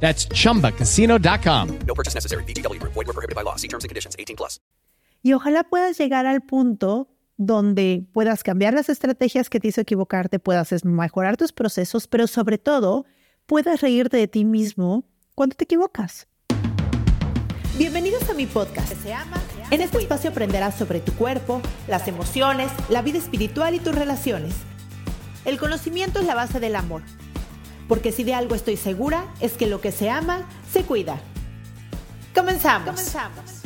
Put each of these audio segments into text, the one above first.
That's chumbacasino.com. No purchase necessary. BGW. Void were prohibited by law. See terms and conditions. 18 plus. Y ojalá puedas llegar al punto donde puedas cambiar las estrategias que te hizo equivocarte, puedas mejorar tus procesos, pero sobre todo puedas reírte de ti mismo cuando te equivocas. Bienvenidos a mi podcast. En este espacio aprenderás sobre tu cuerpo, las emociones, la vida espiritual y tus relaciones. El conocimiento es la base del amor. Porque si de algo estoy segura es que lo que se ama, se cuida. Comenzamos. Comenzamos.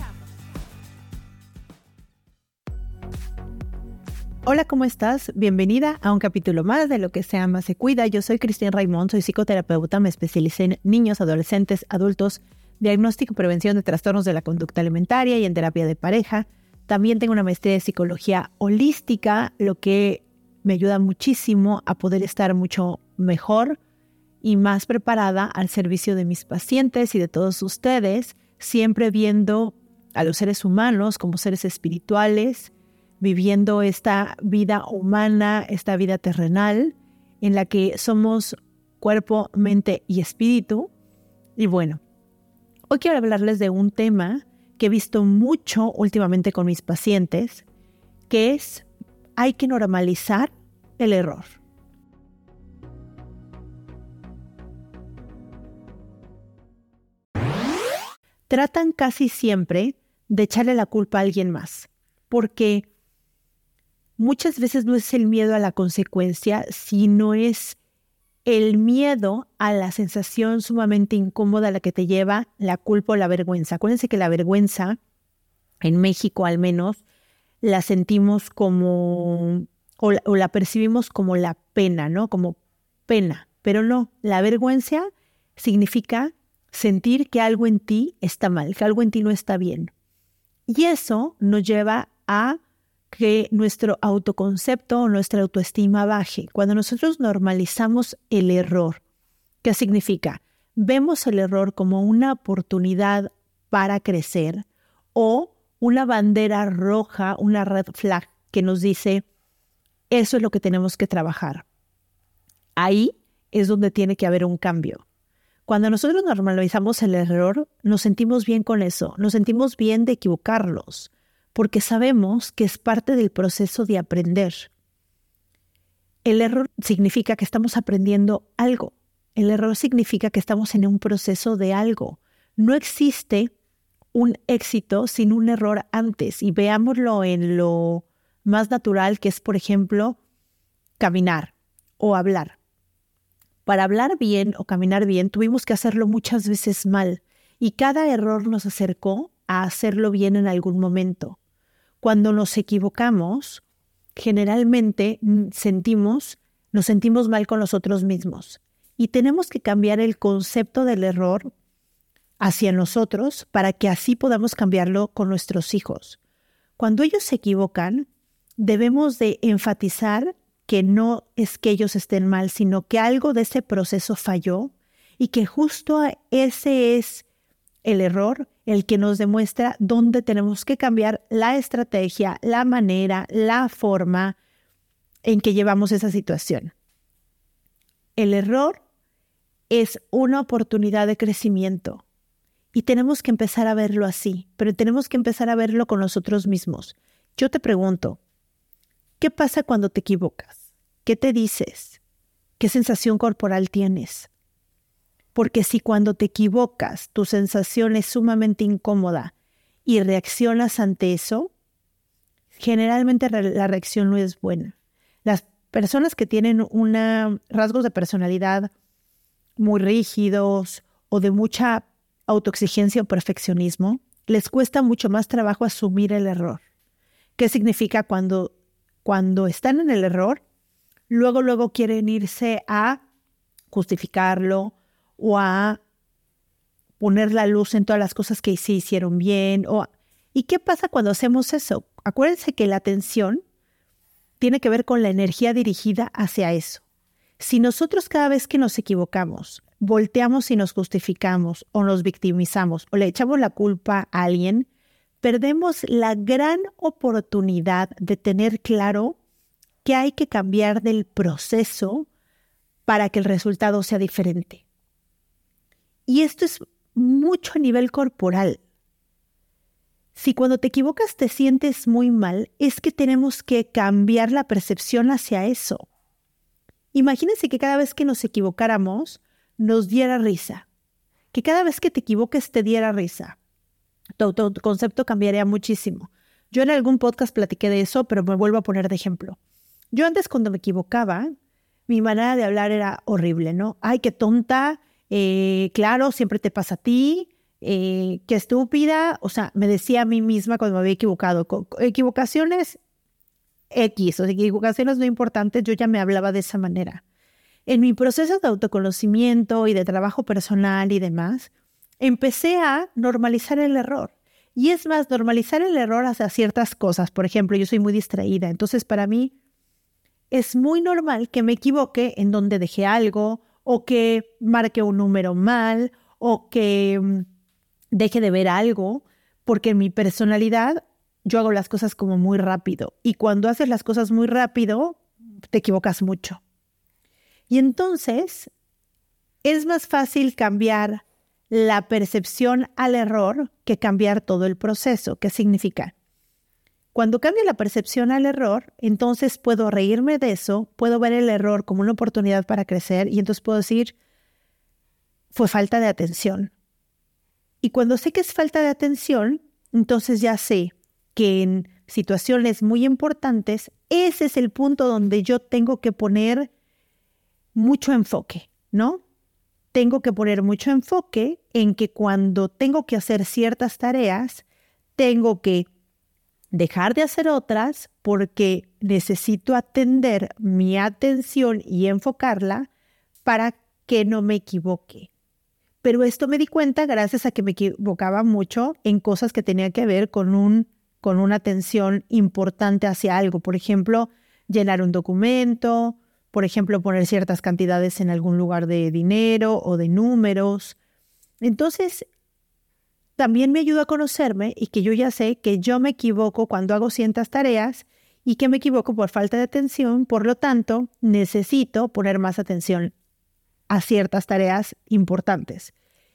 Hola, ¿cómo estás? Bienvenida a un capítulo más de Lo que se ama, se cuida. Yo soy Cristian Raimond, soy psicoterapeuta, me especialicé en niños, adolescentes, adultos, diagnóstico y prevención de trastornos de la conducta alimentaria y en terapia de pareja. También tengo una maestría de psicología holística, lo que me ayuda muchísimo a poder estar mucho mejor y más preparada al servicio de mis pacientes y de todos ustedes, siempre viendo a los seres humanos como seres espirituales, viviendo esta vida humana, esta vida terrenal, en la que somos cuerpo, mente y espíritu. Y bueno, hoy quiero hablarles de un tema que he visto mucho últimamente con mis pacientes, que es hay que normalizar el error. Tratan casi siempre de echarle la culpa a alguien más, porque muchas veces no es el miedo a la consecuencia, sino es el miedo a la sensación sumamente incómoda a la que te lleva la culpa o la vergüenza. Acuérdense que la vergüenza, en México al menos, la sentimos como, o la, o la percibimos como la pena, ¿no? Como pena. Pero no, la vergüenza significa sentir que algo en ti está mal, que algo en ti no está bien. Y eso nos lleva a que nuestro autoconcepto o nuestra autoestima baje. Cuando nosotros normalizamos el error, ¿qué significa? Vemos el error como una oportunidad para crecer o una bandera roja, una red flag que nos dice, eso es lo que tenemos que trabajar. Ahí es donde tiene que haber un cambio. Cuando nosotros normalizamos el error, nos sentimos bien con eso, nos sentimos bien de equivocarlos, porque sabemos que es parte del proceso de aprender. El error significa que estamos aprendiendo algo. El error significa que estamos en un proceso de algo. No existe un éxito sin un error antes. Y veámoslo en lo más natural que es, por ejemplo, caminar o hablar. Para hablar bien o caminar bien tuvimos que hacerlo muchas veces mal y cada error nos acercó a hacerlo bien en algún momento. Cuando nos equivocamos, generalmente sentimos, nos sentimos mal con nosotros mismos y tenemos que cambiar el concepto del error hacia nosotros para que así podamos cambiarlo con nuestros hijos. Cuando ellos se equivocan, debemos de enfatizar que no es que ellos estén mal, sino que algo de ese proceso falló y que justo ese es el error, el que nos demuestra dónde tenemos que cambiar la estrategia, la manera, la forma en que llevamos esa situación. El error es una oportunidad de crecimiento y tenemos que empezar a verlo así, pero tenemos que empezar a verlo con nosotros mismos. Yo te pregunto, ¿qué pasa cuando te equivocas? ¿Qué te dices? ¿Qué sensación corporal tienes? Porque si cuando te equivocas tu sensación es sumamente incómoda y reaccionas ante eso, generalmente la reacción no es buena. Las personas que tienen una, rasgos de personalidad muy rígidos o de mucha autoexigencia o perfeccionismo, les cuesta mucho más trabajo asumir el error. ¿Qué significa cuando, cuando están en el error? Luego, luego quieren irse a justificarlo o a poner la luz en todas las cosas que se hicieron bien. O ¿Y qué pasa cuando hacemos eso? Acuérdense que la atención tiene que ver con la energía dirigida hacia eso. Si nosotros cada vez que nos equivocamos, volteamos y nos justificamos o nos victimizamos o le echamos la culpa a alguien, perdemos la gran oportunidad de tener claro que hay que cambiar del proceso para que el resultado sea diferente. Y esto es mucho a nivel corporal. Si cuando te equivocas te sientes muy mal, es que tenemos que cambiar la percepción hacia eso. Imagínense que cada vez que nos equivocáramos nos diera risa. Que cada vez que te equivoques te diera risa. Tu, concepto cambiaría muchísimo. Yo en algún podcast platiqué de eso, pero me vuelvo a poner de ejemplo. Yo antes cuando me equivocaba, mi manera de hablar era horrible, ¿no? Ay, qué tonta, eh, claro, siempre te pasa a ti, eh, qué estúpida. O sea, me decía a mí misma cuando me había equivocado. Equivocaciones X, o sea, equivocaciones no importantes, yo ya me hablaba de esa manera. En mi proceso de autoconocimiento y de trabajo personal y demás, empecé a normalizar el error. Y es más, normalizar el error hacia ciertas cosas. Por ejemplo, yo soy muy distraída, entonces para mí es muy normal que me equivoque en donde dejé algo o que marque un número mal o que mm, deje de ver algo, porque en mi personalidad yo hago las cosas como muy rápido y cuando haces las cosas muy rápido te equivocas mucho. Y entonces es más fácil cambiar la percepción al error que cambiar todo el proceso. ¿Qué significa? Cuando cambio la percepción al error, entonces puedo reírme de eso, puedo ver el error como una oportunidad para crecer y entonces puedo decir, fue falta de atención. Y cuando sé que es falta de atención, entonces ya sé que en situaciones muy importantes, ese es el punto donde yo tengo que poner mucho enfoque, ¿no? Tengo que poner mucho enfoque en que cuando tengo que hacer ciertas tareas, tengo que dejar de hacer otras porque necesito atender mi atención y enfocarla para que no me equivoque. Pero esto me di cuenta gracias a que me equivocaba mucho en cosas que tenían que ver con un con una atención importante hacia algo. Por ejemplo, llenar un documento, por ejemplo, poner ciertas cantidades en algún lugar de dinero o de números. Entonces, también me ayuda a conocerme y que yo ya sé que yo me equivoco cuando hago ciertas tareas y que me equivoco por falta de atención, por lo tanto, necesito poner más atención a ciertas tareas importantes.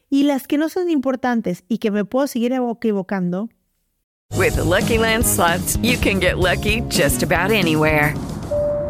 Y las que no son importantes y que me puedo seguir equivocando, With Lucky Land you can get lucky just about anywhere.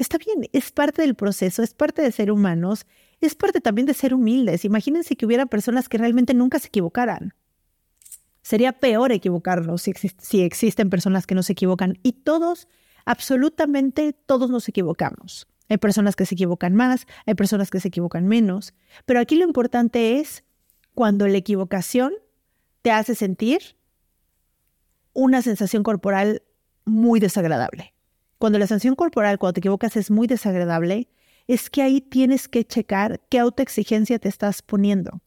Está bien. Es parte del proceso, es parte de ser humanos, es parte también de ser humildes. Imagínense que hubiera personas que realmente nunca se equivocaran. Sería peor equivocarnos si, si existen personas que no se equivocan. Y todos, absolutamente todos nos equivocamos. Hay personas que se equivocan más, hay personas que se equivocan menos. Pero aquí lo importante es cuando la equivocación te hace sentir una sensación corporal muy desagradable. Cuando la sensación corporal, cuando te equivocas, es muy desagradable, es que ahí tienes que checar qué autoexigencia te estás poniendo.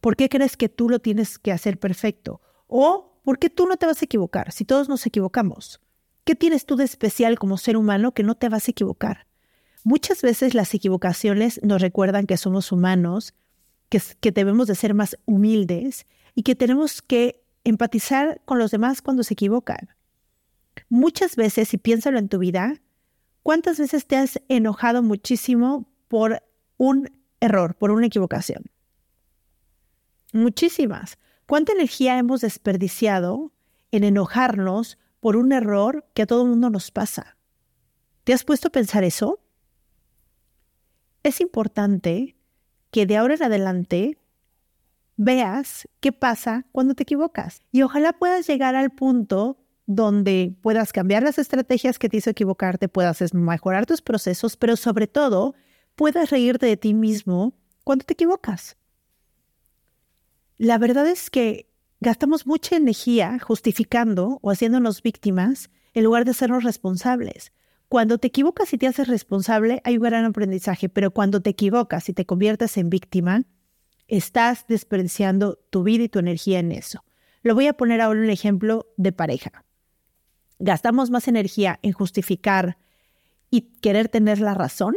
¿Por qué crees que tú lo tienes que hacer perfecto? ¿O por qué tú no te vas a equivocar si todos nos equivocamos? ¿Qué tienes tú de especial como ser humano que no te vas a equivocar? Muchas veces las equivocaciones nos recuerdan que somos humanos que, debemos de ser más humildes y que tenemos que empatizar con los demás cuando se equivocan. Muchas veces, y piénsalo en tu vida, ¿cuántas veces te has enojado muchísimo por un error, por una equivocación? Muchísimas. ¿Cuánta energía hemos desperdiciado en enojarnos por un error que a todo el mundo nos pasa? ¿Te has puesto a pensar eso? Es importante que de ahora en adelante veas qué pasa cuando te equivocas. Y ojalá puedas llegar al punto donde puedas cambiar las estrategias que te hizo equivocarte, puedas mejorar tus procesos, pero sobre todo puedas reírte de ti mismo cuando te equivocas. La verdad es que gastamos mucha energía justificando o haciéndonos víctimas en lugar de hacernos responsables. Cuando te equivocas y te haces responsable, hay un gran aprendizaje, pero cuando te equivocas y te conviertes en víctima, estás desperdiciando tu vida y tu energía en eso. Lo voy a poner ahora un ejemplo de pareja. Gastamos más energía en justificar y querer tener la razón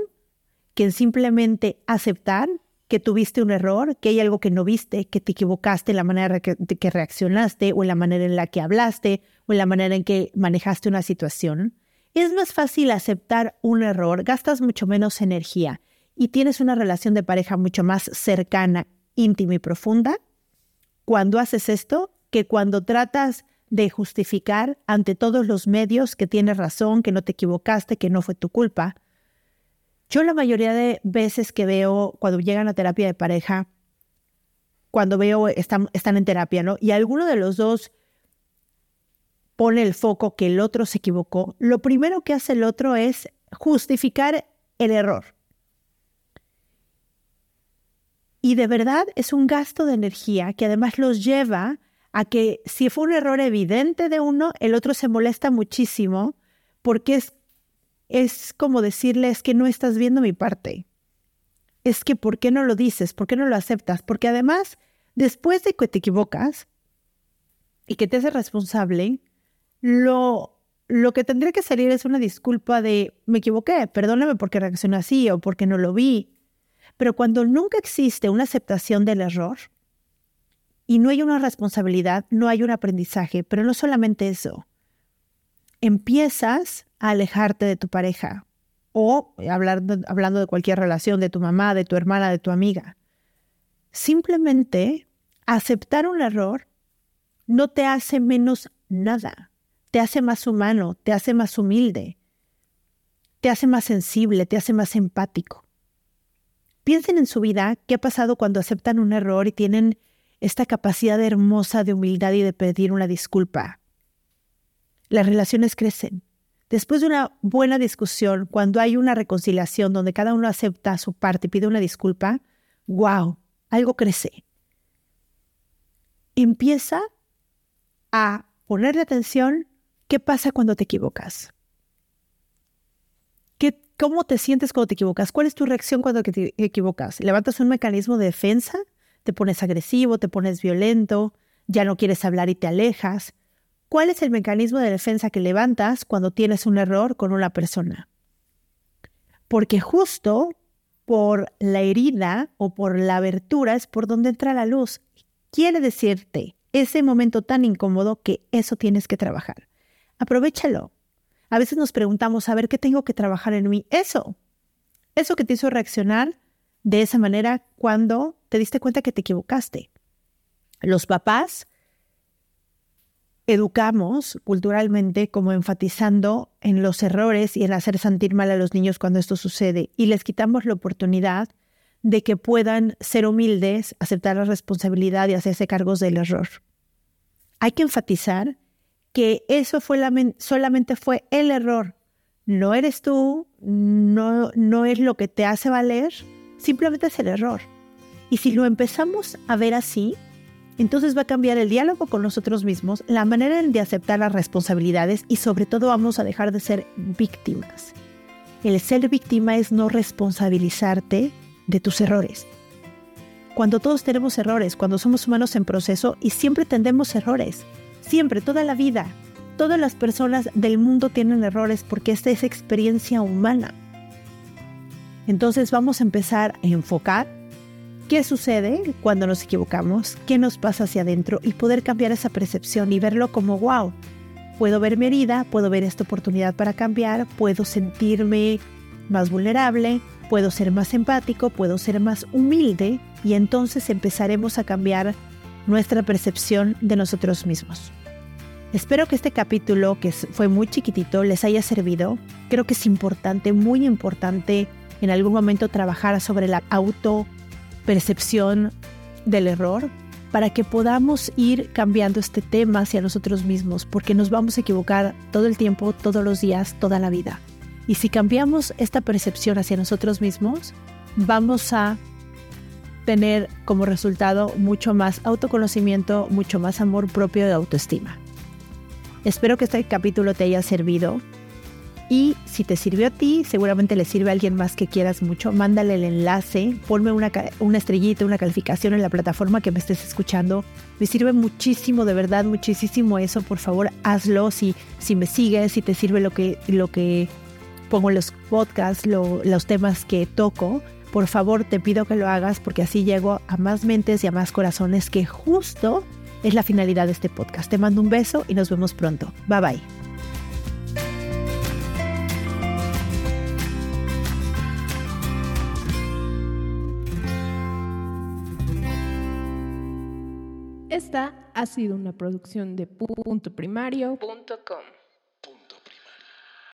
que en simplemente aceptar que tuviste un error, que hay algo que no viste, que te equivocaste en la manera que, que reaccionaste o en la manera en la que hablaste o en la manera en que manejaste una situación. Es más fácil aceptar un error, gastas mucho menos energía y tienes una relación de pareja mucho más cercana, íntima y profunda cuando haces esto que cuando tratas de justificar ante todos los medios que tienes razón, que no te equivocaste, que no fue tu culpa. Yo la mayoría de veces que veo cuando llegan a terapia de pareja, cuando veo están, están en terapia, ¿no? Y alguno de los dos pone el foco que el otro se equivocó, lo primero que hace el otro es justificar el error. Y de verdad es un gasto de energía que además los lleva a que si fue un error evidente de uno, el otro se molesta muchísimo porque es, es como decirle, es que no estás viendo mi parte. Es que, ¿por qué no lo dices? ¿Por qué no lo aceptas? Porque además, después de que te equivocas y que te haces responsable, lo, lo que tendría que salir es una disculpa de me equivoqué, perdóname porque reaccioné así o porque no lo vi. Pero cuando nunca existe una aceptación del error y no hay una responsabilidad, no hay un aprendizaje, pero no solamente eso, empiezas a alejarte de tu pareja o hablando, hablando de cualquier relación, de tu mamá, de tu hermana, de tu amiga. Simplemente aceptar un error no te hace menos nada te hace más humano, te hace más humilde, te hace más sensible, te hace más empático. Piensen en su vida qué ha pasado cuando aceptan un error y tienen esta capacidad hermosa de humildad y de pedir una disculpa. Las relaciones crecen. Después de una buena discusión, cuando hay una reconciliación donde cada uno acepta su parte y pide una disculpa, wow, algo crece. Empieza a ponerle atención ¿Qué pasa cuando te equivocas? ¿Qué, ¿Cómo te sientes cuando te equivocas? ¿Cuál es tu reacción cuando te equivocas? ¿Levantas un mecanismo de defensa? ¿Te pones agresivo? ¿Te pones violento? ¿Ya no quieres hablar y te alejas? ¿Cuál es el mecanismo de defensa que levantas cuando tienes un error con una persona? Porque justo por la herida o por la abertura es por donde entra la luz. Quiere decirte ese momento tan incómodo que eso tienes que trabajar aprovechalo. A veces nos preguntamos, a ver, ¿qué tengo que trabajar en mí? Eso, eso que te hizo reaccionar de esa manera cuando te diste cuenta que te equivocaste. Los papás educamos culturalmente como enfatizando en los errores y en hacer sentir mal a los niños cuando esto sucede y les quitamos la oportunidad de que puedan ser humildes, aceptar la responsabilidad y hacerse cargos del error. Hay que enfatizar que eso fue solamente fue el error. No eres tú, no, no es lo que te hace valer, simplemente es el error. Y si lo empezamos a ver así, entonces va a cambiar el diálogo con nosotros mismos, la manera de aceptar las responsabilidades y sobre todo vamos a dejar de ser víctimas. El ser víctima es no responsabilizarte de tus errores. Cuando todos tenemos errores, cuando somos humanos en proceso y siempre tendemos errores, Siempre, toda la vida, todas las personas del mundo tienen errores porque esta es experiencia humana. Entonces vamos a empezar a enfocar qué sucede cuando nos equivocamos, qué nos pasa hacia adentro y poder cambiar esa percepción y verlo como, wow, puedo ver mi herida, puedo ver esta oportunidad para cambiar, puedo sentirme más vulnerable, puedo ser más empático, puedo ser más humilde y entonces empezaremos a cambiar nuestra percepción de nosotros mismos. Espero que este capítulo, que fue muy chiquitito, les haya servido. Creo que es importante, muy importante, en algún momento trabajar sobre la autopercepción del error para que podamos ir cambiando este tema hacia nosotros mismos, porque nos vamos a equivocar todo el tiempo, todos los días, toda la vida. Y si cambiamos esta percepción hacia nosotros mismos, vamos a tener como resultado mucho más autoconocimiento, mucho más amor propio de autoestima. Espero que este capítulo te haya servido y si te sirvió a ti, seguramente le sirve a alguien más que quieras mucho. Mándale el enlace, ponme una, estrellita, una calificación en la plataforma que me estés escuchando. Me sirve muchísimo, de verdad, muchísimo eso. Por favor, hazlo. Si, si me sigues, si te sirve lo que, lo que pongo los podcasts, los temas que toco, por favor te pido que lo hagas porque así llego a más mentes y a más corazones que justo es la finalidad de este podcast. Te mando un beso y nos vemos pronto. Bye bye. Ha sido una producción de puntoprimario.com.